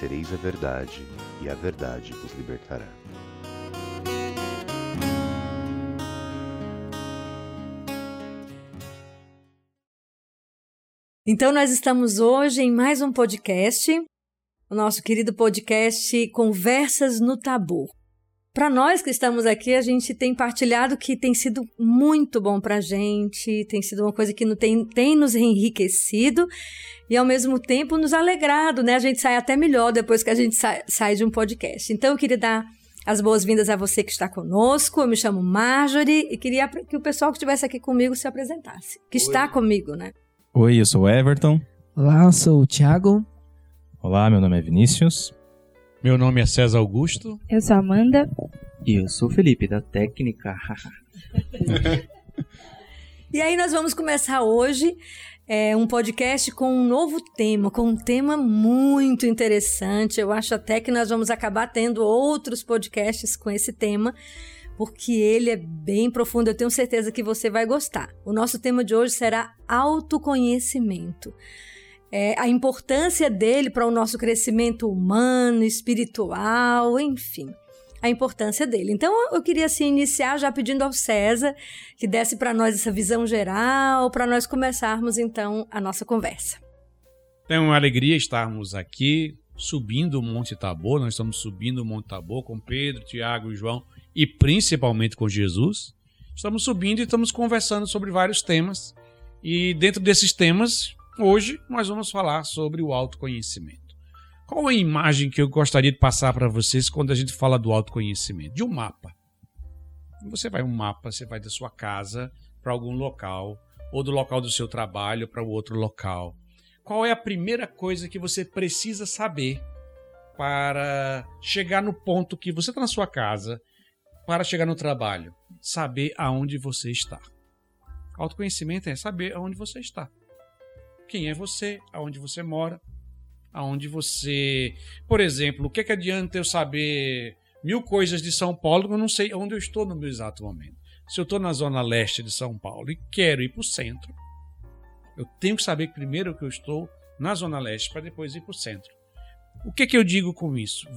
conhecereis a verdade, e a verdade vos libertará. Então, nós estamos hoje em mais um podcast, o nosso querido podcast Conversas no Tabu. Para nós que estamos aqui, a gente tem partilhado que tem sido muito bom para a gente, tem sido uma coisa que tem, tem nos enriquecido e ao mesmo tempo nos alegrado, né? A gente sai até melhor depois que a gente sai, sai de um podcast. Então eu queria dar as boas-vindas a você que está conosco. Eu me chamo Marjorie e queria que o pessoal que estivesse aqui comigo se apresentasse. Que Oi. está comigo, né? Oi, eu sou o Everton. Olá, eu sou o Thiago. Olá, meu nome é Vinícius. Meu nome é César Augusto. Eu sou Amanda. E eu sou o Felipe, da técnica. e aí nós vamos começar hoje é, um podcast com um novo tema, com um tema muito interessante. Eu acho até que nós vamos acabar tendo outros podcasts com esse tema, porque ele é bem profundo. Eu tenho certeza que você vai gostar. O nosso tema de hoje será autoconhecimento é, a importância dele para o nosso crescimento humano, espiritual, enfim, a importância dele. Então, eu queria assim, iniciar já pedindo ao César que desse para nós essa visão geral, para nós começarmos então a nossa conversa. É uma alegria estarmos aqui subindo o Monte Tabor. Nós estamos subindo o Monte Tabor com Pedro, Tiago e João e principalmente com Jesus. Estamos subindo e estamos conversando sobre vários temas. E dentro desses temas, Hoje nós vamos falar sobre o autoconhecimento. Qual a imagem que eu gostaria de passar para vocês quando a gente fala do autoconhecimento? De um mapa. Você vai um mapa, você vai da sua casa para algum local, ou do local do seu trabalho para o outro local. Qual é a primeira coisa que você precisa saber para chegar no ponto que você está na sua casa, para chegar no trabalho? Saber aonde você está. Autoconhecimento é saber aonde você está quem é você, aonde você mora, aonde você. Por exemplo, o que, é que adianta eu saber mil coisas de São Paulo, eu não sei onde eu estou no meu exato momento. Se eu estou na zona leste de São Paulo e quero ir para o centro, eu tenho que saber primeiro que eu estou na zona leste para depois ir para o centro. O que, é que eu digo com isso?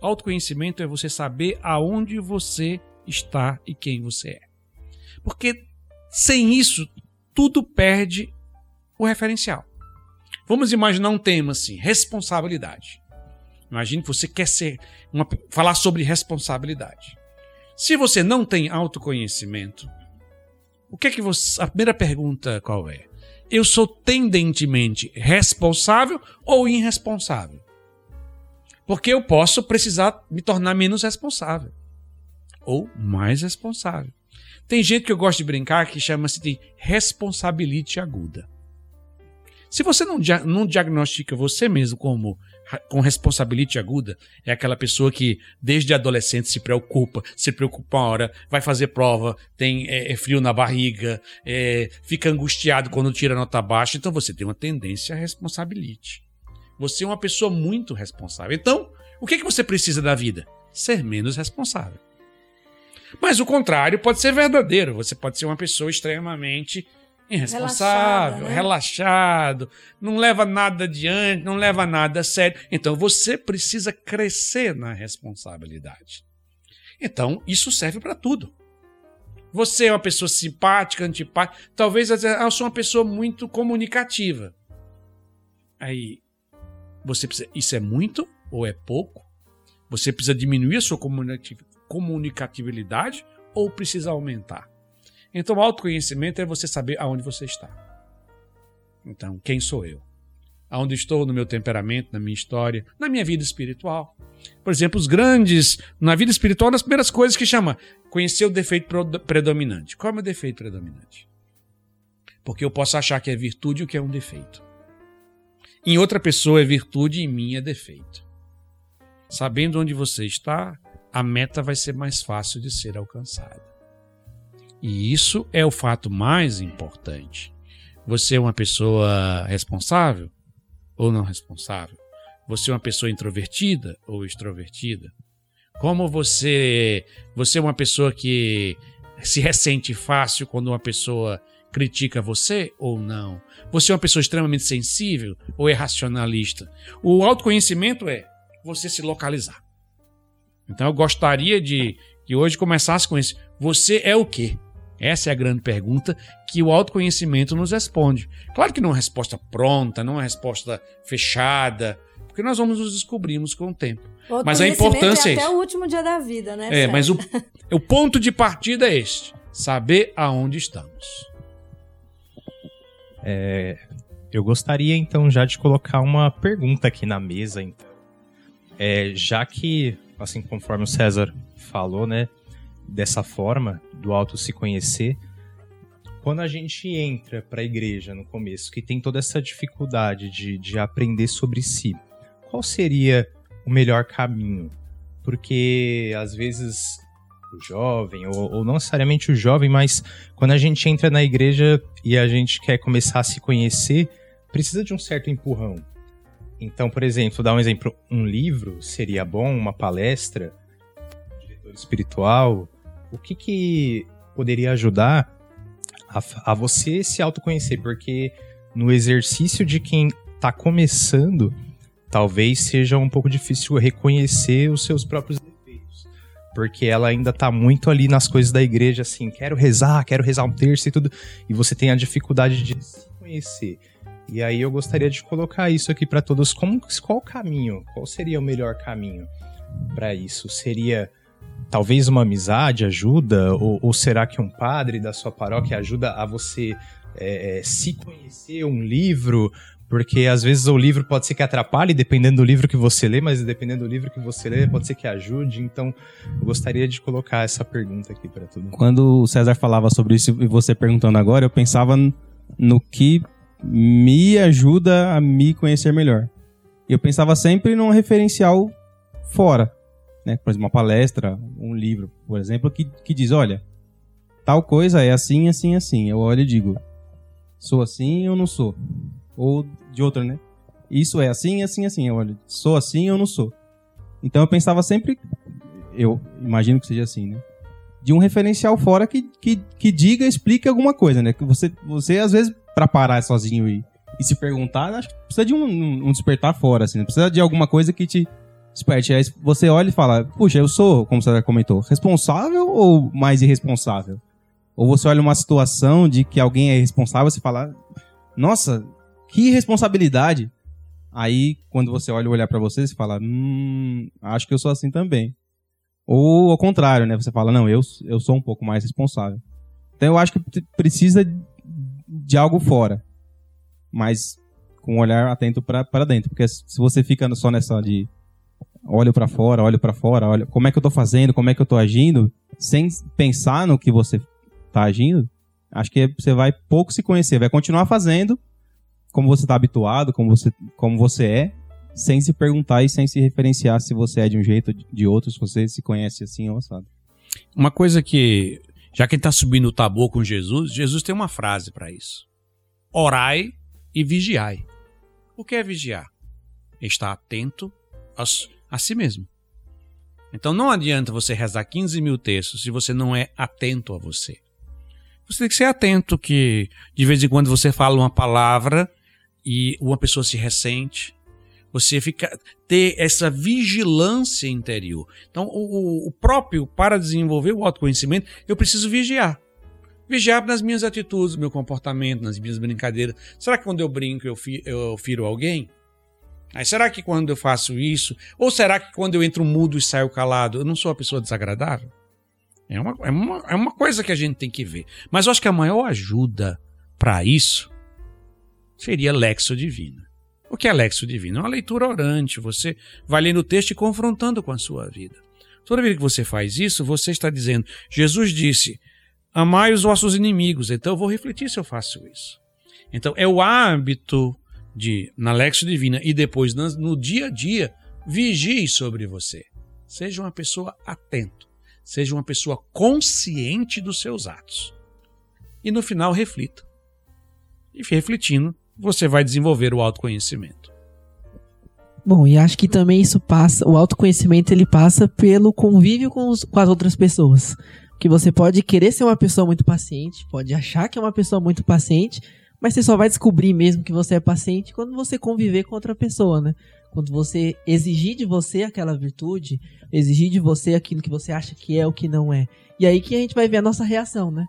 Autoconhecimento é você saber aonde você está e quem você é. Porque sem isso, tudo perde o referencial. Vamos imaginar um tema assim, responsabilidade. Imagine que você quer ser uma, falar sobre responsabilidade. Se você não tem autoconhecimento, o que é que você. A primeira pergunta qual é? Eu sou tendentemente responsável ou irresponsável? Porque eu posso precisar me tornar menos responsável ou mais responsável. Tem gente que eu gosto de brincar que chama-se de responsabilite aguda. Se você não, não diagnostica você mesmo como com responsabilidade aguda, é aquela pessoa que desde adolescente se preocupa, se preocupa uma hora, vai fazer prova, tem é, é frio na barriga, é, fica angustiado quando tira nota baixa, então você tem uma tendência à responsabilidade. Você é uma pessoa muito responsável. Então, o que, que você precisa da vida? Ser menos responsável. Mas o contrário pode ser verdadeiro. Você pode ser uma pessoa extremamente irresponsável, né? relaxado, não leva nada adiante, não leva nada a sério. Então você precisa crescer na responsabilidade. Então isso serve para tudo. Você é uma pessoa simpática, antipática, talvez eu sou uma pessoa muito comunicativa. Aí você precisa, isso é muito ou é pouco? Você precisa diminuir a sua comunicatividade ou precisa aumentar? Então, autoconhecimento é você saber aonde você está. Então, quem sou eu? Aonde estou no meu temperamento, na minha história, na minha vida espiritual. Por exemplo, os grandes, na vida espiritual, das primeiras coisas que chama conhecer o defeito predominante. Qual é o meu defeito predominante? Porque eu posso achar que é virtude o que é um defeito. Em outra pessoa é virtude em mim é defeito. Sabendo onde você está, a meta vai ser mais fácil de ser alcançada. E isso é o fato mais importante. Você é uma pessoa responsável ou não responsável? Você é uma pessoa introvertida ou extrovertida? Como você, você é uma pessoa que se ressente fácil quando uma pessoa critica você ou não? Você é uma pessoa extremamente sensível ou é racionalista? O autoconhecimento é você se localizar. Então eu gostaria de que hoje começasse com isso. Você é o quê? Essa é a grande pergunta que o autoconhecimento nos responde. Claro que não é uma resposta pronta, não é uma resposta fechada, porque nós vamos nos descobrirmos com o tempo. O Mas a conhecimento importância é é até isso. o último dia da vida, né? É, Sérgio? mas o, o ponto de partida é este: saber aonde estamos. É, eu gostaria então já de colocar uma pergunta aqui na mesa, então. É, já que, assim conforme o César falou, né, dessa forma do auto se conhecer, quando a gente entra para a igreja no começo, que tem toda essa dificuldade de, de aprender sobre si, qual seria o melhor caminho? Porque às vezes o jovem, ou, ou não necessariamente o jovem, mas quando a gente entra na igreja e a gente quer começar a se conhecer, precisa de um certo empurrão. Então, por exemplo, dar um exemplo, um livro seria bom, uma palestra, um diretor espiritual, o que que poderia ajudar a, a você se autoconhecer? Porque no exercício de quem está começando, talvez seja um pouco difícil reconhecer os seus próprios defeitos. Porque ela ainda tá muito ali nas coisas da igreja, assim, quero rezar, quero rezar um terço e tudo. E você tem a dificuldade de se conhecer. E aí eu gostaria de colocar isso aqui para todos. Como, qual o caminho? Qual seria o melhor caminho para isso? Seria talvez uma amizade ajuda? Ou, ou, será que um padre da sua paróquia ajuda a você é, se conhecer? Um livro? Porque às vezes o livro pode ser que atrapalhe, dependendo do livro que você lê, mas dependendo do livro que você lê, pode ser que ajude. Então, eu gostaria de colocar essa pergunta aqui para todo mundo. Quando o César falava sobre isso e você perguntando agora, eu pensava no que me ajuda a me conhecer melhor. Eu pensava sempre num referencial fora, né? Por exemplo, uma palestra, um livro, por exemplo, que, que diz, olha, tal coisa é assim, assim, assim. Eu olho e digo, sou assim ou não sou? Ou de outra, né? Isso é assim, assim, assim. Eu olho, sou assim ou não sou? Então eu pensava sempre, eu imagino que seja assim, né? De um referencial fora que, que, que diga, explique alguma coisa, né? Que você, você às vezes, para parar sozinho e, e se perguntar, acho que precisa de um, um despertar fora, assim, né? Precisa de alguma coisa que te desperte. Aí você olha e fala, puxa, eu sou, como você comentou, responsável ou mais irresponsável? Ou você olha uma situação de que alguém é responsável, você fala, nossa, que responsabilidade. Aí, quando você olha o olhar para você, você fala, hum, acho que eu sou assim também. Ou ao contrário, né? Você fala, não, eu, eu sou um pouco mais responsável. Então eu acho que precisa de algo fora. Mas com um olhar atento para dentro. Porque se você fica só nessa de olho para fora, olho para fora, olha como é que eu tô fazendo, como é que eu tô agindo, sem pensar no que você tá agindo, acho que você vai pouco se conhecer, vai continuar fazendo como você tá habituado, como você, como você é, sem se perguntar e sem se referenciar se você é de um jeito ou de outro, se você se conhece assim ou assado. Uma coisa que, já que ele está subindo o tabu com Jesus, Jesus tem uma frase para isso. Orai e vigiai. O que é vigiar? Estar atento aos, a si mesmo. Então não adianta você rezar 15 mil textos se você não é atento a você. Você tem que ser atento que de vez em quando você fala uma palavra e uma pessoa se ressente, você fica ter essa vigilância interior. Então, o, o, próprio, para desenvolver o autoconhecimento, eu preciso vigiar. Vigiar nas minhas atitudes, meu comportamento, nas minhas brincadeiras. Será que quando eu brinco eu, fi, eu firo alguém? Aí, será que quando eu faço isso? Ou será que quando eu entro mudo e saio calado, eu não sou uma pessoa desagradável? É uma, é uma, é uma coisa que a gente tem que ver. Mas eu acho que a maior ajuda para isso seria Lexo Divina. O que é Lexo Divino? É uma leitura orante. Você vai lendo o texto e confrontando com a sua vida. Toda vez que você faz isso, você está dizendo: Jesus disse, amai os vossos inimigos. Então eu vou refletir se eu faço isso. Então é o hábito de, na Lexo Divina e depois no dia a dia, vigie sobre você. Seja uma pessoa atento. Seja uma pessoa consciente dos seus atos. E no final, reflita. E refletindo, você vai desenvolver o autoconhecimento. Bom, e acho que também isso passa, o autoconhecimento ele passa pelo convívio com, os, com as outras pessoas. Que você pode querer ser uma pessoa muito paciente, pode achar que é uma pessoa muito paciente, mas você só vai descobrir mesmo que você é paciente quando você conviver com outra pessoa, né? Quando você exigir de você aquela virtude, exigir de você aquilo que você acha que é o que não é. E aí que a gente vai ver a nossa reação, né?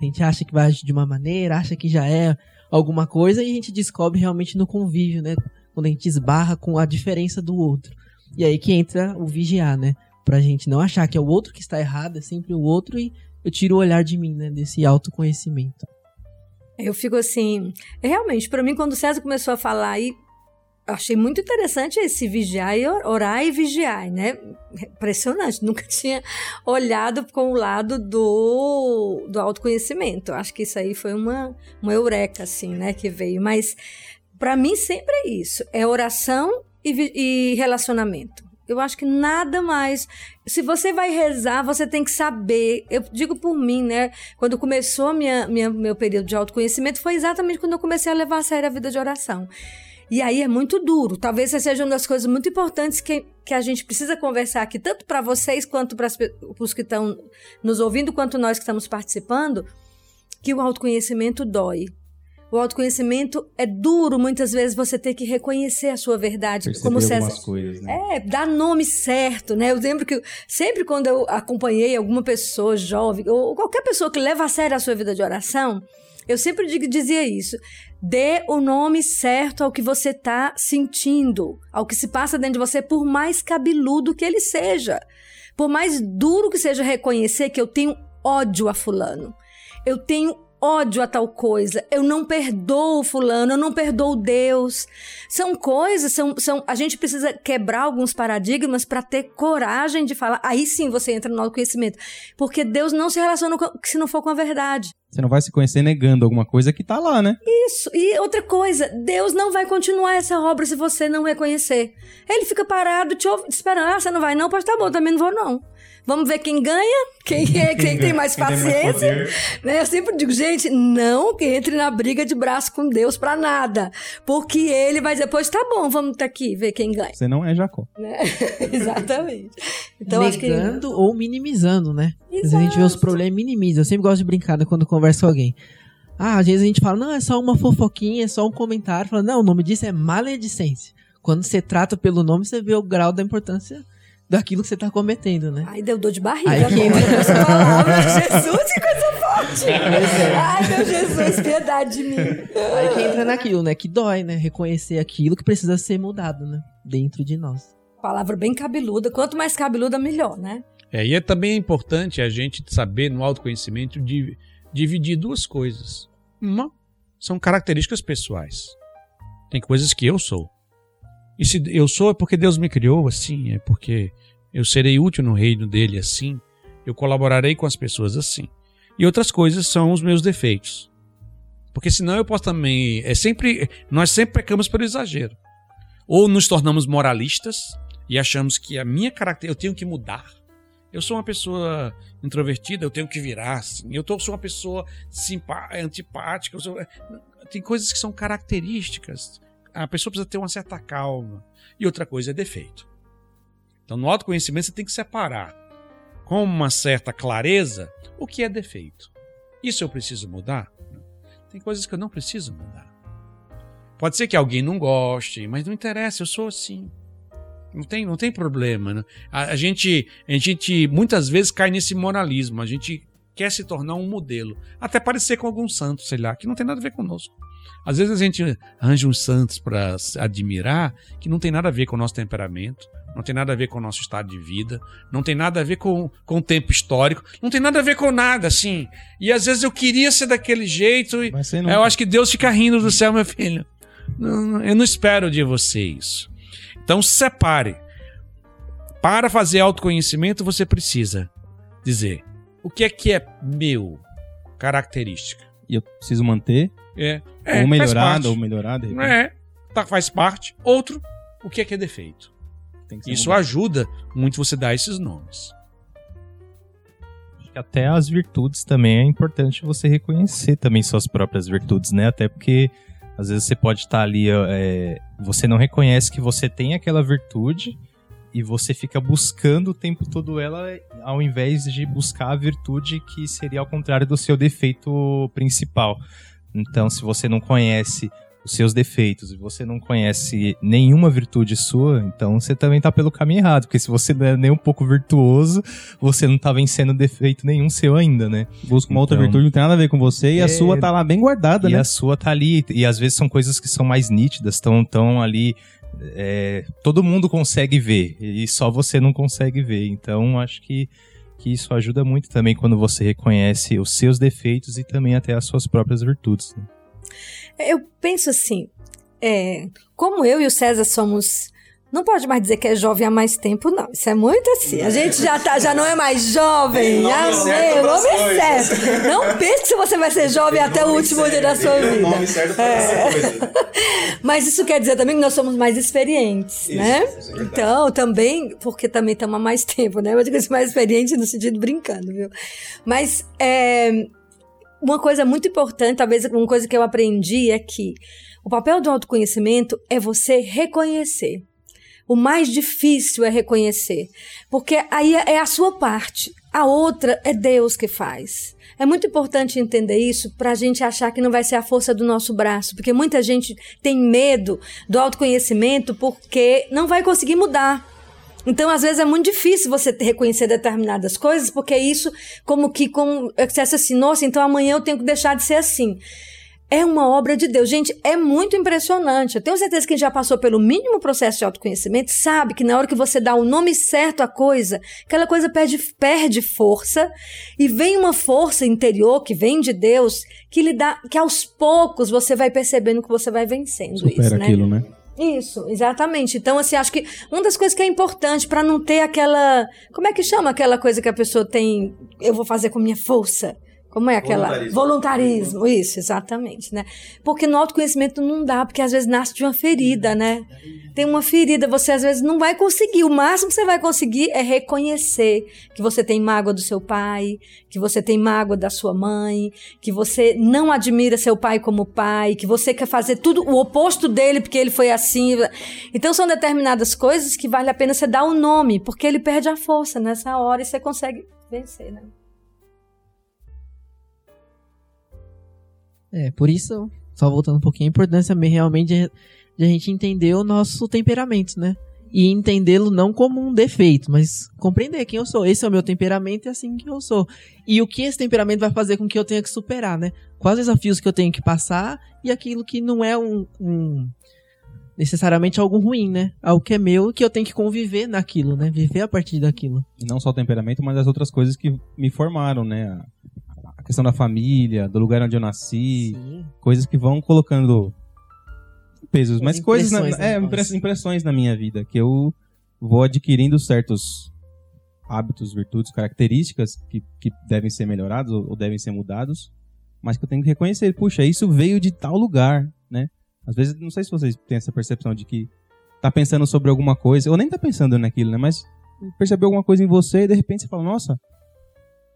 A gente acha que vai agir de uma maneira, acha que já é alguma coisa e a gente descobre realmente no convívio, né? Quando a gente esbarra com a diferença do outro. E aí que entra o vigiar, né? Pra gente não achar que é o outro que está errado, é sempre o outro e eu tiro o olhar de mim, né? Desse autoconhecimento. Eu fico assim, realmente, para mim, quando o César começou a falar aí, achei muito interessante esse vigiar e orar e vigiar, né? Impressionante, nunca tinha olhado com o lado do, do autoconhecimento. Acho que isso aí foi uma, uma eureka, assim, né, que veio. Mas para mim sempre é isso, é oração e, e relacionamento. Eu acho que nada mais. Se você vai rezar, você tem que saber. Eu digo por mim, né? Quando começou minha, minha, meu período de autoconhecimento, foi exatamente quando eu comecei a levar a sério a vida de oração. E aí é muito duro. Talvez essa seja uma das coisas muito importantes que, que a gente precisa conversar aqui, tanto para vocês quanto para os que estão nos ouvindo, quanto nós que estamos participando, que o autoconhecimento dói. O autoconhecimento é duro, muitas vezes você ter que reconhecer a sua verdade, Perceber como César. coisas, né? É, dar nome certo, né? Eu lembro que sempre quando eu acompanhei alguma pessoa jovem, ou qualquer pessoa que leva a sério a sua vida de oração, eu sempre digo- dizia isso. Dê o nome certo ao que você está sentindo, ao que se passa dentro de você, por mais cabeludo que ele seja. Por mais duro que seja reconhecer que eu tenho ódio a fulano. Eu tenho ódio a tal coisa. Eu não perdoo fulano, eu não perdoo Deus. São coisas, são, são a gente precisa quebrar alguns paradigmas para ter coragem de falar. Aí sim você entra no autoconhecimento. Porque Deus não se relaciona com, se não for com a verdade. Você não vai se conhecer negando alguma coisa que tá lá, né? Isso. E outra coisa, Deus não vai continuar essa obra se você não reconhecer. Ele fica parado te, ouve- te esperando. Ah, você não vai não? Pois tá bom, também não vou não. Vamos ver quem ganha, quem, é, quem tem mais Quem tem mais paciência. né? Eu sempre digo, gente, não que entre na briga de braço com Deus pra nada. Porque ele vai dizer, pois tá bom, vamos tá aqui ver quem ganha. Você não é Jacó. né? Exatamente. Então, acho que. Negando ou minimizando, né? Às vezes a gente vê os problemas e minimiza. Eu sempre gosto de brincar né, quando converso com alguém. Ah, às vezes a gente fala, não, é só uma fofoquinha, é só um comentário. Fala, não, o nome disso é maledicência. Quando você trata pelo nome, você vê o grau da importância daquilo que você tá cometendo, né? Ai, deu dor de barriga Aí que palavra. Jesus, que coisa forte! Ai, meu Jesus, piedade de mim. Aí que entra naquilo, né? Que dói, né? Reconhecer aquilo que precisa ser mudado, né? Dentro de nós. Palavra bem cabeluda. Quanto mais cabeluda, melhor, né? É, e é também importante a gente saber no autoconhecimento de dividir duas coisas. Uma são características pessoais. Tem coisas que eu sou. E se eu sou é porque Deus me criou assim, é porque eu serei útil no reino dele assim, eu colaborarei com as pessoas assim. E outras coisas são os meus defeitos. Porque senão eu posso também, é sempre, nós sempre pecamos pelo exagero. Ou nos tornamos moralistas e achamos que a minha característica eu tenho que mudar. Eu sou uma pessoa introvertida, eu tenho que virar assim. Eu tô, sou uma pessoa simpá antipática. sou- Tem coisas que são características. A pessoa precisa ter uma certa calma. E outra coisa é defeito. Então, no autoconhecimento, você tem que separar com uma certa clareza o que é defeito. Isso eu preciso mudar? Tem coisas que eu não preciso mudar. Pode ser que alguém não goste, mas não interessa, eu sou assim. Não tem, não tem problema. Né? A, a gente, a gente muitas vezes cai nesse moralismo. A gente quer se tornar um modelo. Até parecer com algum santo, sei lá, que não tem nada a ver conosco. Às vezes a gente arranja uns santos para admirar que não tem nada a ver com o nosso temperamento, não tem nada a ver com o nosso estado de vida, não tem nada a ver com, com o tempo histórico, não tem nada a ver com nada, assim. E às vezes eu queria ser daquele jeito e eu acho que Deus fica rindo do céu, meu filho. Eu não espero de você isso. Então separe. Para fazer autoconhecimento, você precisa dizer o que é que é meu, característica. E eu preciso manter, É, é ou melhorada, ou repente. É, tá, faz parte. Outro, o que é que é defeito. Isso mudado. ajuda muito você dar esses nomes. Até as virtudes também é importante você reconhecer também suas próprias virtudes, né? Até porque às vezes você pode estar ali, é, você não reconhece que você tem aquela virtude e você fica buscando o tempo todo ela ao invés de buscar a virtude que seria ao contrário do seu defeito principal. Então, se você não conhece os seus defeitos e você não conhece nenhuma virtude sua, então você também tá pelo caminho errado, porque se você não é nem um pouco virtuoso, você não tá vencendo defeito nenhum seu ainda, né? Busca uma outra Então- virtude, não tem nada a ver com você, e É, a sua tá lá bem guardada, E né? a sua tá ali, e às vezes são coisas que são mais nítidas, estão tão ali. é, todo mundo consegue ver, e só você não consegue ver. Então, acho que, que isso ajuda muito também quando você reconhece os seus defeitos e também até as suas próprias virtudes. né? Eu penso assim, é, como eu e o César somos. Não pode mais dizer que é jovem há mais tempo, não. Isso é muito assim. A gente já, tá, já não é mais jovem. Já sei, o nome é certo. Não pense que você vai ser jovem até o último dia da sua vida. É. Mas isso quer dizer também que nós somos mais experientes, né? Então, também, porque também estamos há mais tempo, né? Eu digo assim, mais experiente no sentido brincando, viu? Mas é, uma coisa muito importante, talvez uma coisa que eu aprendi é que o papel do autoconhecimento é você reconhecer. O mais difícil é reconhecer, porque aí é a sua parte. A outra é Deus que faz. É muito importante entender isso para a gente achar que não vai ser a força do nosso braço, porque muita gente tem medo do autoconhecimento porque não vai conseguir mudar. Então, às vezes, é muito difícil você reconhecer determinadas coisas, porque isso, como que, como, você acha assim, nossa, então amanhã eu tenho que deixar de ser assim. É uma obra de Deus. Gente, é muito impressionante. Eu tenho certeza que quem já passou pelo mínimo processo de autoconhecimento sabe que na hora que você dá o nome certo à coisa, aquela coisa perde, perde força e vem uma força interior que vem de Deus que lhe dá, que aos poucos você vai percebendo que você vai vencendo Supera isso, né? aquilo, né? Isso, exatamente. Então, assim, acho que uma das coisas que é importante para não ter aquela. Como é que chama aquela coisa que a pessoa tem? Eu vou fazer com minha força. Como é aquela? Voluntarismo. Voluntarismo, isso, exatamente, né? Porque no autoconhecimento não dá, porque às vezes nasce de uma ferida, né? Tem uma ferida, você às vezes não vai conseguir. O máximo que você vai conseguir é reconhecer que você tem mágoa do seu pai, que você tem mágoa da sua mãe, que você não admira seu pai como pai, que você quer fazer tudo o oposto dele porque ele foi assim. Então são determinadas coisas que vale a pena você dar o nome, porque ele perde a força nessa hora e você consegue vencer, né? É, por isso, só voltando um pouquinho, a importância me- realmente de, de a gente entender o nosso temperamento, né? E entendê-lo não como um defeito, mas compreender quem eu sou. Esse é o meu temperamento e é assim que eu sou. E o que esse temperamento vai fazer com que eu tenha que superar, né? Quais desafios que eu tenho que passar e aquilo que não é um, um- necessariamente algo ruim, né? Algo que é meu e que eu tenho que conviver naquilo, né? Viver a partir daquilo. E não só o temperamento, mas as outras coisas que me formaram, né? A- questão da família, do lugar onde eu nasci, Sim. coisas que vão colocando pesos, As mas coisas, na, impressões, é, impressões na minha vida, que eu vou adquirindo certos hábitos, virtudes, características que, que devem ser melhorados ou, ou devem ser mudados, mas que eu tenho que reconhecer, puxa, isso veio de tal lugar, né? Às vezes, não sei se vocês têm essa percepção de que tá pensando sobre alguma coisa, ou nem tá pensando naquilo, né? Mas percebeu alguma coisa em você e de repente você fala, nossa,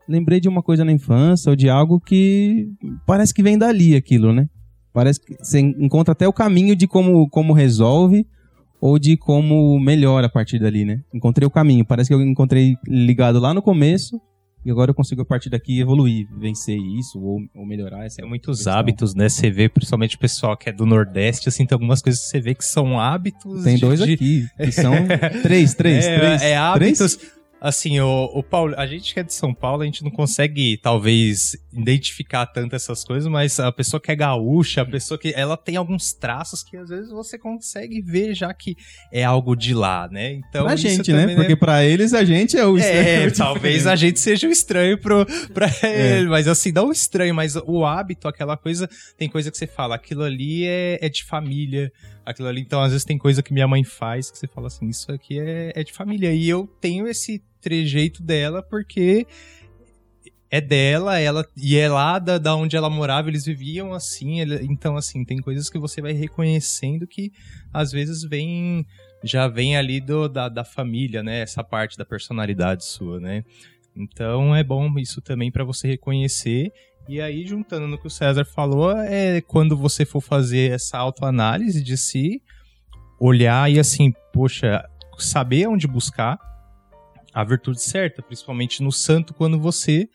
lembrei de uma coisa na infância ou de algo que parece que vem dali aquilo, né? Parece que você encontra até o caminho de como, como resolve ou de como melhora a partir dali, né? Encontrei o caminho. Parece que eu encontrei ligado lá no começo e agora eu consigo a partir daqui evoluir, vencer isso ou, ou melhorar essa Tem muitos questão. hábitos, né? Você vê, principalmente o pessoal que é do Nordeste, assim, tem algumas coisas que você vê que são hábitos. Tem de- dois de- aqui, que são três, três, é, três. É hábitos. Três? Assim, o, o Paulo, a gente que é de São Paulo, a gente não consegue, talvez, identificar tanto essas coisas, mas a pessoa que é gaúcha, a pessoa que. Ela tem alguns traços que às vezes você consegue ver já que é algo de lá, né? Então. pra gente, né? também Porque pra eles a gente é o é, estranho. talvez a gente seja o estranho pro, pra É. ele, mas assim, não o estranho, mas o hábito, aquela coisa, tem coisa que você fala, aquilo ali é, é de família, aquilo ali, então às vezes tem coisa que minha mãe faz que você fala assim, isso aqui é, é de família, e eu tenho esse trejeito dela porque é dela, ela e é lá da, da onde ela morava, eles viviam assim, ele- então assim, tem coisas que você vai reconhecendo que às vezes vem já vem ali do, da, da família, né? Essa parte da personalidade sua, né? Então é bom isso também para você reconhecer. E aí, juntando no que o César falou, é quando você for fazer essa autoanálise de si, olhar e assim, poxa, saber onde buscar a virtude certa, principalmente no santo, quando você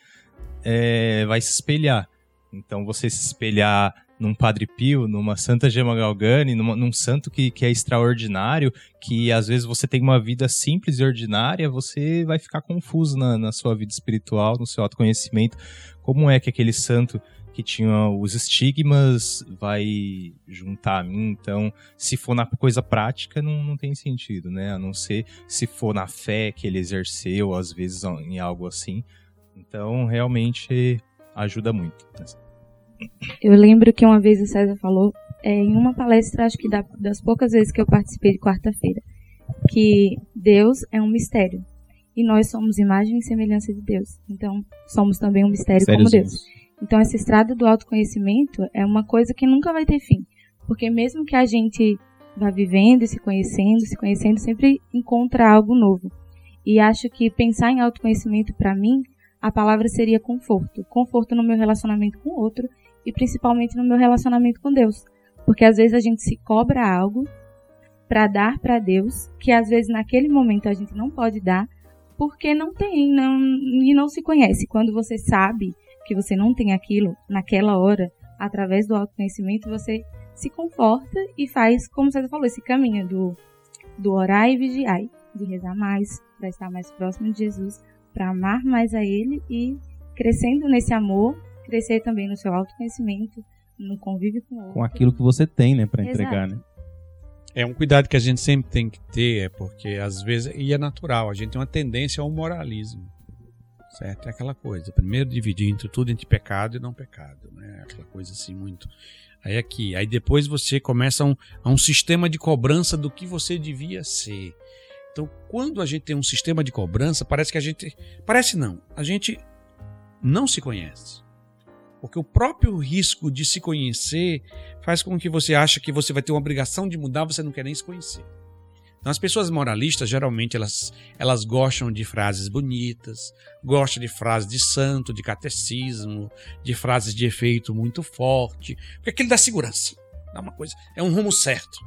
é, vai se espelhar. Então, você se espelhar num Padre Pio, numa Santa Gema Galgani, numa, num santo que, que é extraordinário, que às vezes você tem uma vida simples e ordinária, você vai ficar confuso na, na sua vida espiritual, no seu autoconhecimento. Como é que aquele santo que tinha os estigmas vai juntar a mim. Então, se for na coisa prática, não, não tem sentido, né? A não ser se for na fé que ele exerceu, às vezes em algo assim. Então, realmente ajuda muito. Eu lembro que uma vez o César falou, é, em uma palestra, acho que da, das poucas vezes que eu participei de quarta-feira, que Deus é um mistério. E nós somos imagem e semelhança de Deus. Então, somos também um mistério como Deus. Então, essa estrada do autoconhecimento é uma coisa que nunca vai ter fim. Porque mesmo que a gente vá vivendo e se conhecendo, se conhecendo, sempre encontra algo novo. E acho que pensar em autoconhecimento, para mim, a palavra seria conforto. Conforto no meu relacionamento com o outro e principalmente no meu relacionamento com Deus. Porque às vezes a gente se cobra algo para dar para Deus, que às vezes naquele momento a gente não pode dar, porque não tem, não e não se conhece. Quando você sabe que você não tem aquilo naquela hora, através do autoconhecimento, você se conforta e faz, como você falou, esse caminho do, do orar e vigiar, de rezar mais, para estar mais próximo de Jesus, para amar mais a Ele e crescendo nesse amor, crescer também no seu autoconhecimento, no convívio com o outro. Com aquilo que você tem, né, para entregar, né? É um cuidado que a gente sempre tem que ter, é porque às vezes, e é natural, a gente tem uma tendência ao moralismo certo? É aquela coisa. Primeiro dividir entre tudo entre pecado e não pecado, né? Aquela coisa assim muito. Aí aqui, aí depois você começa a um, a um sistema de cobrança do que você devia ser. Então, quando a gente tem um sistema de cobrança, parece que a gente, parece não, a gente não se conhece. Porque o próprio risco de se conhecer faz com que você ache que você vai ter uma obrigação de mudar, você não quer nem se conhecer. Então, as pessoas moralistas, geralmente, elas, elas gostam de frases bonitas, gostam de frases de santo, de catecismo, de frases de efeito muito forte, porque aquilo dá segurança, dá uma coisa, é um rumo certo.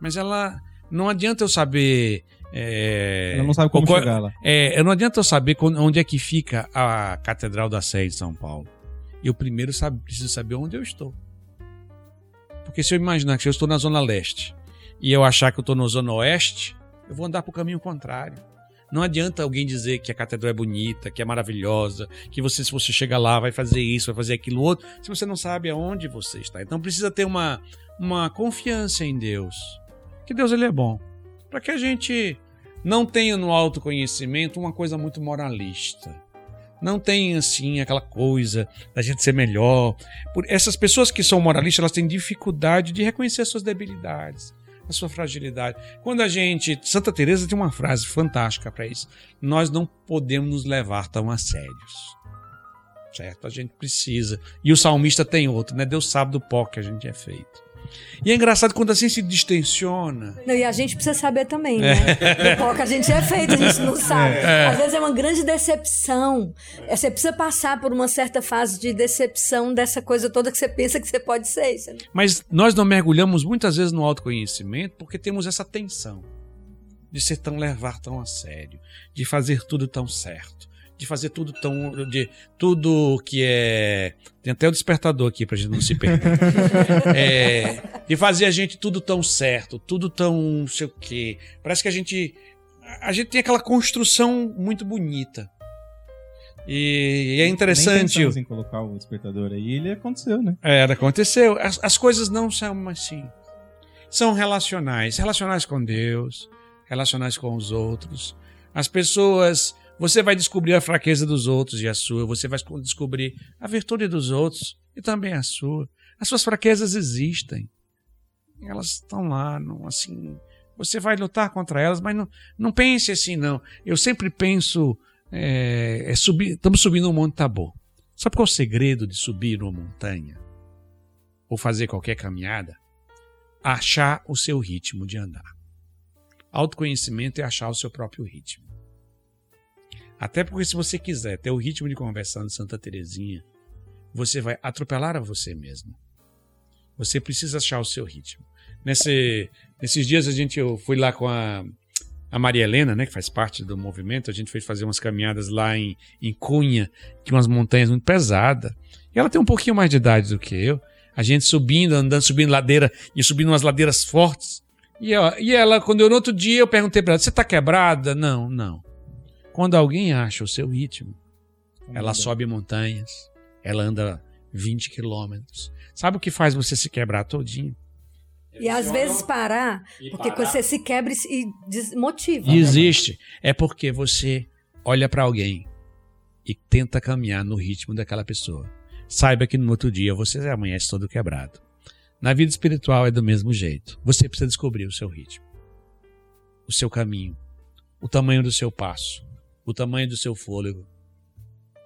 Mas ela, não adianta eu saber... É, ela não sabe como qual, chegar lá. É, não adianta eu saber onde é que fica a Catedral da Sé de São Paulo. Eu primeiro sabe, preciso saber onde eu estou. Porque se eu imaginar que eu estou na Zona Leste e eu achar que eu estou na Zona Oeste, eu vou andar para o caminho contrário. Não adianta alguém dizer que a catedral é bonita, que é maravilhosa, que você, se você chegar lá, vai fazer isso, vai fazer aquilo outro, se você não sabe aonde você está. Então precisa ter uma, uma confiança em Deus. Que Deus ele é bom. Para que a gente não tenha no autoconhecimento uma coisa muito moralista. Não tem assim aquela coisa da gente ser melhor. Por essas pessoas que são moralistas, elas têm dificuldade de reconhecer suas debilidades a sua fragilidade. Quando a gente. Santa Teresa tem uma frase fantástica para isso. Nós não podemos nos levar tão a sérios. Certo? A gente precisa. E o salmista tem outro, né? Deus sabe do pó que a gente é feito. E é engraçado quando assim se distensiona. Não, e a gente precisa saber também, né? É. Do qual que a gente é feito, a gente não sabe. É. Às vezes é uma grande decepção. É, você precisa passar por uma certa fase de decepção dessa coisa toda que você pensa que você pode ser. Não... Mas nós não mergulhamos muitas vezes no autoconhecimento porque temos essa tensão de ser tão levar tão a sério, de fazer tudo tão certo de fazer tudo tão. de tudo que é. Tem até o despertador aqui pra gente não se perder. é, de fazer a gente tudo tão certo, tudo tão não sei o quê. Parece que a gente. A gente tem aquela construção muito bonita. E, e é interessante. Nem em colocar o despertador aí, ele aconteceu, né? É, aconteceu. As, as coisas não são assim. São relacionais. Relacionais com Deus, relacionais com os outros. As pessoas você vai descobrir a fraqueza dos outros e a sua. Você vai descobrir a virtude dos outros e também a sua. As suas fraquezas existem. Elas estão lá, não, assim. Você vai lutar contra elas, mas não, não pense assim, não. Eu sempre penso. É, é subir, estamos subindo um monte Tabor. Sabe qual é o segredo de subir uma montanha? Ou fazer qualquer caminhada? Achar o seu ritmo de andar. Autoconhecimento é achar o seu próprio ritmo. Até porque se você quiser ter o ritmo de conversão de Santa Teresinha, você vai atropelar a você mesmo. Você precisa achar o seu ritmo. Nesse, nesses dias a gente eu fui lá com a, a Maria Helena, né, que faz parte do movimento, a gente foi fazer umas caminhadas lá em, em Cunha, que umas montanhas muito pesadas. E ela tem um pouquinho mais de idade do que eu. A gente subindo, andando, subindo ladeira e subindo umas ladeiras fortes. E, ó, e ela, quando eu no outro dia, eu perguntei pra ela: Você tá quebrada? Não, não. Quando alguém acha o seu ritmo, ela sobe montanhas, ela anda 20 quilômetros. Sabe o que faz você se quebrar todinho? E às vezes parar, porque você se quebra e se- e desmotiva. Desiste. É porque você olha pra alguém e tenta caminhar no ritmo daquela pessoa. Saiba que no outro dia você amanhece todo quebrado. Na vida espiritual é do mesmo jeito. Você precisa descobrir o seu ritmo, o seu caminho, o tamanho do seu passo, o tamanho do seu fôlego.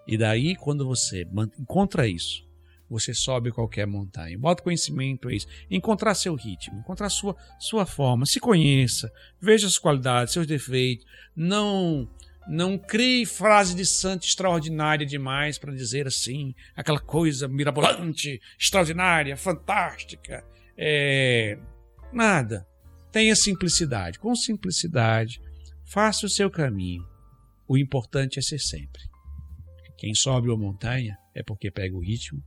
E daí, quando você encontra isso, você sobe qualquer montanha. O autoconhecimento é isso. Encontrar seu ritmo, encontrar sua, sua forma. Se conheça, veja suas qualidades, seus defeitos. Não não crie frase de santo extraordinária demais para dizer assim, aquela coisa mirabolante, extraordinária, fantástica. É, nada. Tenha simplicidade. Com simplicidade, faça o seu caminho. O importante é ser sempre. Quem sobe uma montanha é porque pega o ritmo,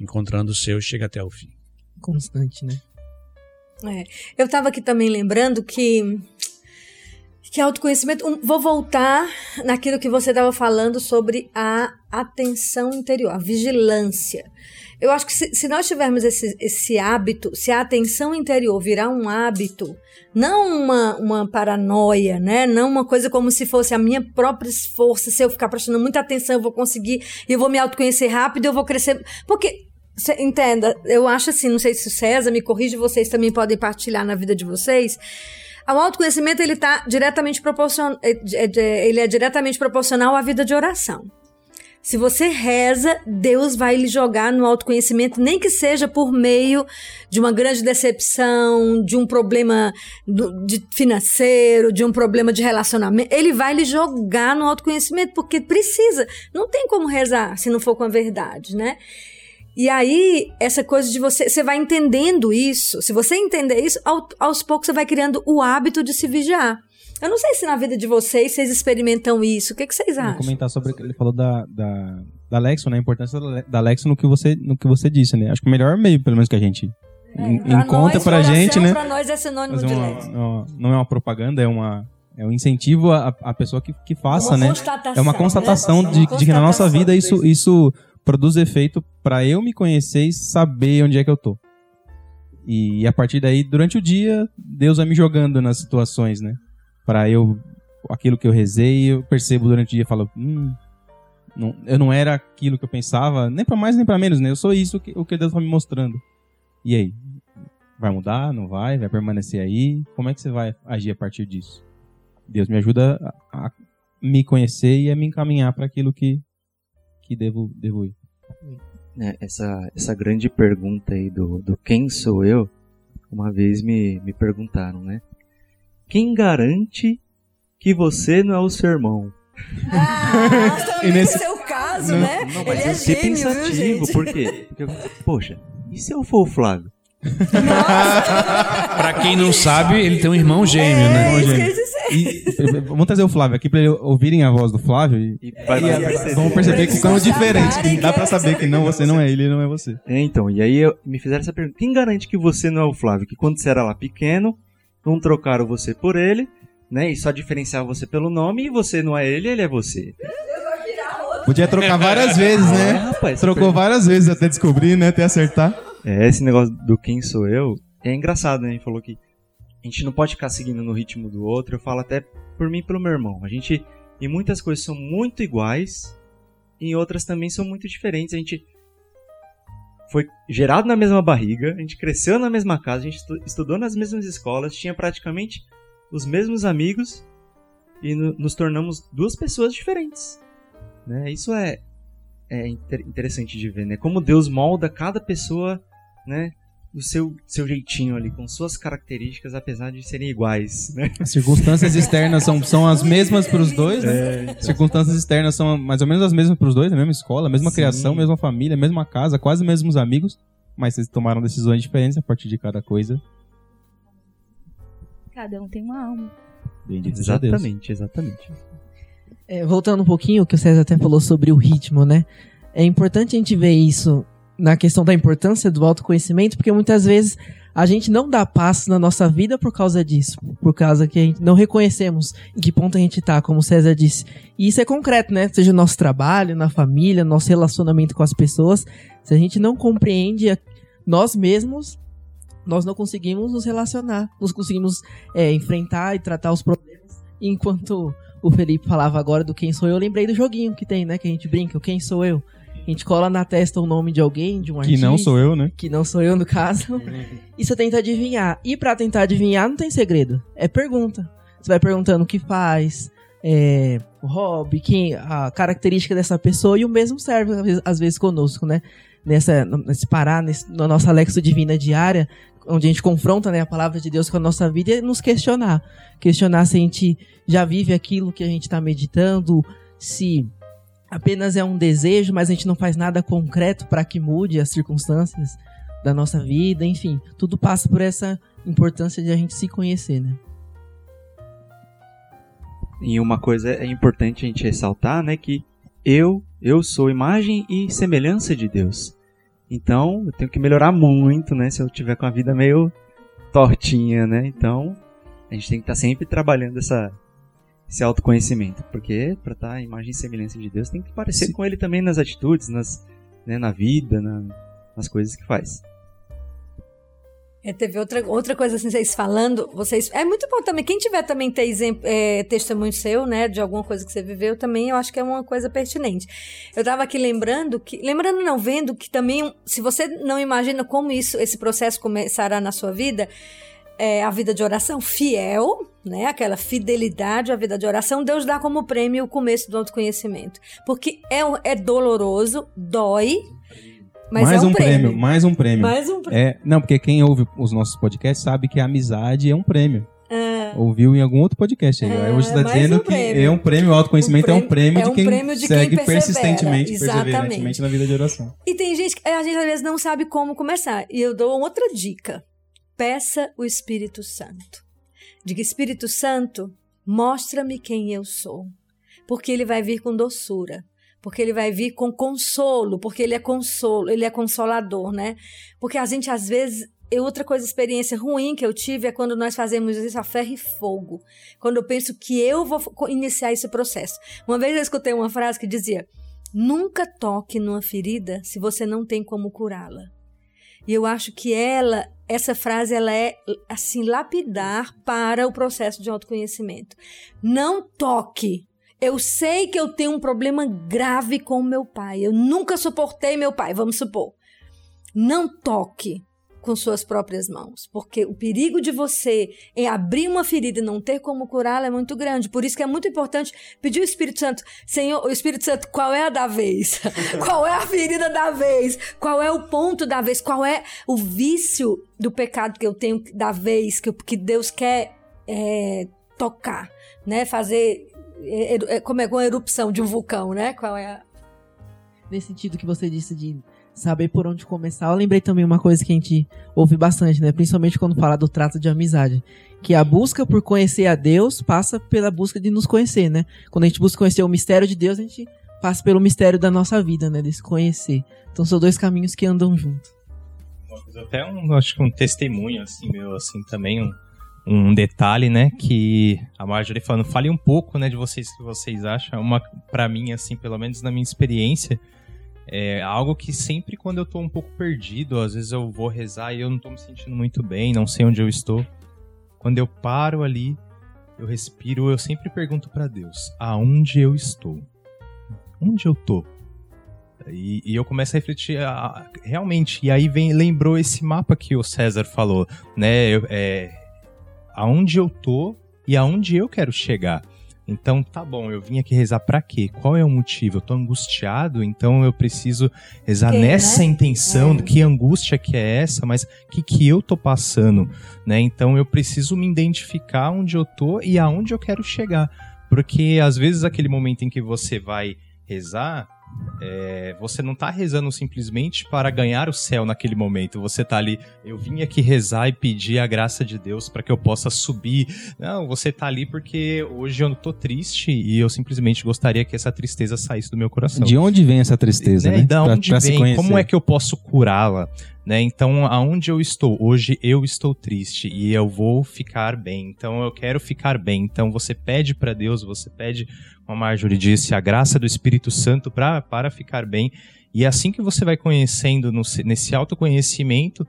encontrando o seu, chega até o fim. Constante, né? É. Eu estava aqui também lembrando que que autoconhecimento. um, vou voltar naquilo que você estava falando sobre a atenção interior, a vigilância. Eu acho que se, se nós tivermos esse, esse hábito, se a atenção interior virar um hábito, não uma, uma paranoia, né? Não uma coisa como se fosse a minha própria força, se eu ficar prestando muita atenção, eu vou conseguir, eu vou me autoconhecer rápido, eu vou crescer. Porque Cê entenda, eu acho assim, não sei se o César me corrige, vocês também podem partilhar na vida de vocês. O autoconhecimento ele tá diretamente proporcional, ele é diretamente proporcional à vida de oração. Se você reza, Deus vai lhe jogar no autoconhecimento, nem que seja por meio de uma grande decepção, de um problema do- de financeiro, de um problema de relacionamento. Ele vai lhe jogar no autoconhecimento, porque precisa. Não tem como rezar se não for com a verdade, né? E aí, essa coisa de você. Você vai entendendo isso. Se você entender isso, ao- aos poucos você vai criando o hábito de se vigiar. Eu não sei se na vida de vocês vocês experimentam isso. O que, que vocês Vou acham? comentar sobre o que ele falou da, da, da Lexo, né? A importância da Le- da Lexo no que, você, no que você disse, né? Acho que o melhor meio, pelo menos, que a gente en- Pra encontra nós, pra gente, né? Pra nós é sinônimo Fazer de uma- lex. uma- não é uma propaganda, é uma é um incentivo à, à pessoa que, que faça, Uma né? É uma né? constatação Uma de, de que na nossa vida isso, isso produz efeito pra eu me conhecer e saber onde é que eu tô. E a partir daí, durante o dia, Deus vai me jogando nas situações, né? Pra eu aquilo que eu rezei, eu percebo durante o dia, falo, hum, não, eu não era aquilo que eu pensava, nem pra mais nem pra menos, né? Eu sou isso que, o que Deus tá me mostrando. E aí, vai mudar, não vai, vai permanecer aí? Como é que você vai agir a partir disso? Deus me ajuda a, a me conhecer e a me encaminhar para aquilo que que devo devo ir. né, essa, essa grande pergunta aí do, do quem sou eu, uma vez me, me perguntaram, né? Quem garante que você não é o seu irmão? Ah, E nesse- esse é o caso, Não, né? Não, mas Ele é eu fiquei gênio, viu, pensativo, por quê? Porque, eu- poxa, e se eu for o Flávio? Pra quem não sabe, ele tem um irmão gêmeo, né? É isso que gêmeo. eu ia dizer. E vamos trazer o Flávio aqui para ouvirem a voz do Flávio e, E vai e perceber. vão perceber que são diferentes, que dá é saber que não você não é ele, ele não é você. É, então, e aí eu- me fizeram essa pergunta. Quem garante que você não é o Flávio? Que quando você era lá pequeno, não trocaram você por ele, né? E só diferenciavam você pelo nome, e você não é ele, ele é você. Podia trocar várias vezes, É, né? rapaz, Trocou várias vezes até descobrir, né? Até acertar. É, esse negócio do quem sou eu é engraçado, né? Ele falou que a gente não pode ficar seguindo no ritmo do outro. Eu falo até por mim e pelo meu irmão. A gente, em muitas coisas, são muito iguais, e em outras também são muito diferentes. A gente foi gerado na mesma barriga, a gente cresceu na mesma casa, a gente estu- estudou nas mesmas escolas, tinha praticamente os mesmos amigos e no- nos tornamos duas pessoas diferentes. Né? Isso é, é inter- interessante de ver, né? Como Deus molda cada pessoa, né? Do seu, seu jeitinho ali, com suas características, apesar de serem iguais, né? As circunstâncias externas são, são as mesmas para os dois, né? É, As circunstâncias externas são mais ou menos as mesmas para os dois, a mesma escola, a mesma Sim. criação, mesma família, mesma casa, quase os mesmos amigos, mas vocês tomaram decisões diferentes a partir de cada coisa. Cada um tem uma alma. Bendito. Exatamente, exatamente. É, voltando um pouquinho, o que o César até falou sobre o ritmo, né? É importante a gente ver isso na questão da importância do autoconhecimento, porque muitas vezes a gente não dá passo na nossa vida por causa disso, por causa que a gente não reconhecemos em que ponto a gente tá, como o César disse. E isso é concreto, né? Seja no nosso trabalho, na família, nosso relacionamento com as pessoas. Se a gente não compreende a- nós mesmos, nós não conseguimos nos relacionar, nós conseguimos é, enfrentar e tratar os problemas. Enquanto o Felipe falava agora do quem sou eu, eu lembrei do joguinho que tem, né? Que a gente brinca, o quem sou eu. A gente cola na testa o nome de alguém, de um Que artista não sou eu, né? que não sou eu no caso, e você tenta adivinhar. E pra tentar adivinhar não tem segredo, é pergunta. Você vai perguntando o que faz, é, o hobby, quem, a característica dessa pessoa, e o mesmo serve às vezes, às vezes conosco, né? Nessa, nesse parar, nesse, na nossa Lexo Divina diária, onde a gente confronta né, a palavra de Deus com a nossa vida e nos questionar. Questionar se a gente já vive aquilo que a gente está meditando, se apenas é um desejo, mas a gente não faz nada concreto para que mude as circunstâncias da nossa vida, enfim, tudo passa por essa importância de a gente se conhecer, né? E uma coisa é importante a gente ressaltar, né, que eu, eu sou imagem e semelhança de Deus. Então, eu tenho que melhorar muito, né, se eu tiver com a vida meio tortinha, né? Então, a gente tem que estar sempre trabalhando essa esse autoconhecimento, porque para estar a imagem e semelhança de Deus tem que parecer Sim. com ele também nas atitudes, nas, né, na vida, na- nas coisas que faz. É, teve outra, outra coisa assim, vocês falando, vocês. É muito bom também. Quem tiver também ter exemplo, é, testemunho seu, né, de alguma coisa que você viveu, também eu acho que é uma coisa pertinente. Eu tava aqui lembrando que. Lembrando, não, vendo que também, se você não imagina como isso, esse processo começará na sua vida, é, a vida de oração fiel, né? Aquela fidelidade à vida de oração, Deus dá como prêmio o começo do autoconhecimento. Porque é, é doloroso, dói, mas mais é um, um prêmio. mais um prêmio. Mais um prêmio. É, não, porque quem ouve os nossos podcasts sabe que a amizade é um prêmio. Ouviu em algum outro podcast aí. É, Hoje está dizendo um que prêmio. é um prêmio, o autoconhecimento Um é um prêmio- prêmio é de um quem prêmio de quem segue persevera. persistentemente, perseverantemente na vida de oração. E tem gente que a gente às vezes não sabe como começar. E eu dou outra dica. Peça o Espírito Santo. Diga, Espírito Santo, mostra-me quem eu sou. Porque ele vai vir com doçura. Porque ele vai vir com consolo. Porque ele é consolo, ele é consolador, né? Porque a gente, às vezes. E outra coisa, experiência ruim que eu tive é quando nós fazemos isso a ferro e fogo. Quando eu penso que eu vou iniciar esse processo. Uma vez eu escutei uma frase que dizia: Nunca toque numa ferida se você não tem como curá-la. E eu acho que ela, essa frase, ela é assim lapidar para o processo de autoconhecimento. Não toque. Eu sei que eu tenho um problema grave com meu pai. Eu nunca suportei meu pai, vamos supor. Não toque com suas próprias mãos, porque o perigo de você em abrir uma ferida e não ter como curá-la é muito grande. Por isso que é muito importante pedir o Espírito Santo, Senhor, o Espírito Santo, qual é a da vez? qual é a ferida da vez? Qual é o ponto da vez? Qual é o vício do pecado que eu tenho da vez que, eu- que Deus quer é, tocar, né? Fazer é, é, como é com a erupção de um vulcão, né? Qual é a Nesse sentido que você disse de saber por onde começar, eu lembrei também uma coisa que a gente ouve bastante, né? Principalmente quando fala do trato de amizade. Que a busca por conhecer a Deus passa pela busca de nos conhecer, né? Quando a gente busca conhecer o mistério de Deus, a gente passa pelo mistério da nossa vida, né? De se conhecer. Então são dois caminhos que andam juntos. Até um, acho que um testemunho, assim, meu, assim, também um, um detalhe, né, que a Marjorie falando, fale um pouco, né, de vocês, que vocês acham, uma, pra mim, assim, pelo menos na minha experiência, é algo que sempre quando eu tô um pouco perdido, às vezes eu vou rezar e eu não tô me sentindo muito bem, não sei onde eu estou, quando eu paro ali, eu respiro, eu sempre pergunto pra Deus, aonde eu estou? Onde eu tô? E, e eu começo a refletir ah, realmente. E aí vem, lembrou esse mapa que o César falou, né? Eu- é, aonde eu tô e aonde eu quero chegar. Então, tá bom, eu vim aqui rezar pra quê? Qual é o motivo? Eu tô angustiado, então eu preciso rezar Que, nessa né? intenção, É. que angústia que é essa, mas o que, que eu tô passando, né? Então eu preciso me identificar onde eu tô e aonde eu quero chegar. Porque às vezes aquele momento em que você vai rezar, É, você não tá rezando simplesmente para ganhar o céu naquele momento. Você tá ali, eu vim aqui rezar e pedir a graça de Deus para que eu possa subir. Não, você tá ali porque hoje eu tô triste e eu simplesmente gostaria que essa tristeza saísse do meu coração. De onde vem essa tristeza, né? né? Da Pra- onde pra vem? Como é que eu posso curá-la? Né? Então, aonde eu estou? Hoje eu estou triste e eu vou ficar bem. Então, eu quero ficar bem. Então, você pede para Deus, você pede, como a Marjorie disse, a graça do Espírito Santo pra, para ficar bem. E assim que você vai conhecendo no- nesse autoconhecimento,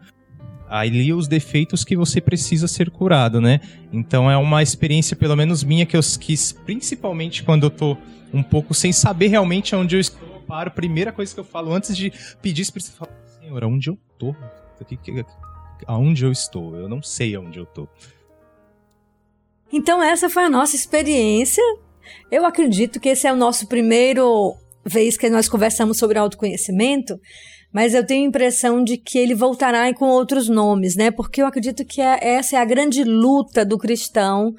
ali os defeitos que você precisa ser curado, né? Então é uma experiência, pelo menos minha, que eu quis, principalmente quando eu tô um pouco sem saber realmente onde eu estou, paro, primeira coisa que eu falo antes de pedir eu falo, Senhor, aonde eu tô? Aonde eu estou? Eu não sei aonde eu tô. Então essa foi a nossa experiência. Eu acredito que esse é o nosso primeiro vez que nós conversamos sobre autoconhecimento, mas eu tenho a impressão de que ele voltará com outros nomes, né? Porque eu acredito que é- essa é a grande luta do cristão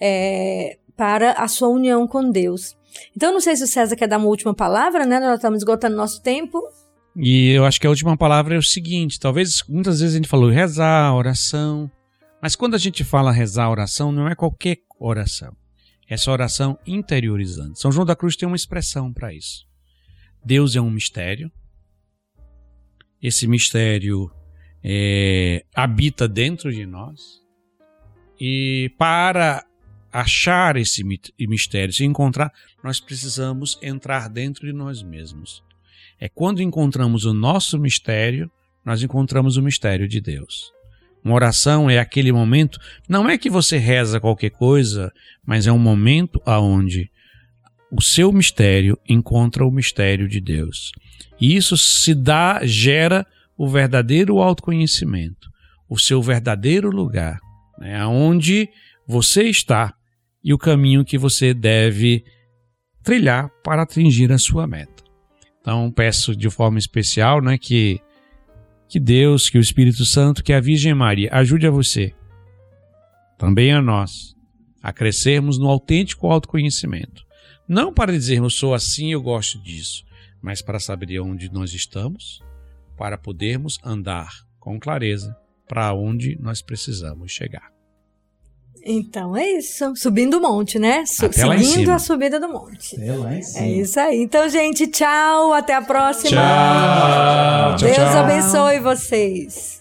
é, para a sua união com Deus. Então, não sei se o César quer dar uma última palavra, né? Nós estamos esgotando nosso tempo. E eu acho que a última palavra é o seguinte: talvez muitas vezes a gente falou rezar, oração, mas quando a gente fala rezar, oração, não é qualquer oração. Essa oração interiorizante. São João da Cruz tem uma expressão para isso. Deus é um mistério. Esse mistério é, habita dentro de nós. E para achar esse mistério, se encontrar, nós precisamos entrar dentro de nós mesmos. É quando encontramos o nosso mistério, nós encontramos o mistério de Deus. Uma oração é aquele momento, não é que você reza qualquer coisa, mas é um momento aonde o seu mistério encontra o mistério de Deus. E isso se dá, gera o verdadeiro autoconhecimento, o seu verdadeiro lugar, né, aonde você está e o caminho que você deve trilhar para atingir a sua meta. Então peço de forma especial, né, que que Deus, que o Espírito Santo, que a Virgem Maria ajude a você, também a nós, a crescermos no autêntico autoconhecimento. Não para dizermos sou assim, eu gosto disso, mas para saber onde nós estamos, para podermos andar com clareza para onde nós precisamos chegar. Então é isso. Subindo o monte, né? Su- Até lá em Seguindo cima. a subida do monte. É lá em É cima. isso aí. Então, gente, tchau. Até a próxima. Tchau. Tchau, Deus tchau. abençoe vocês.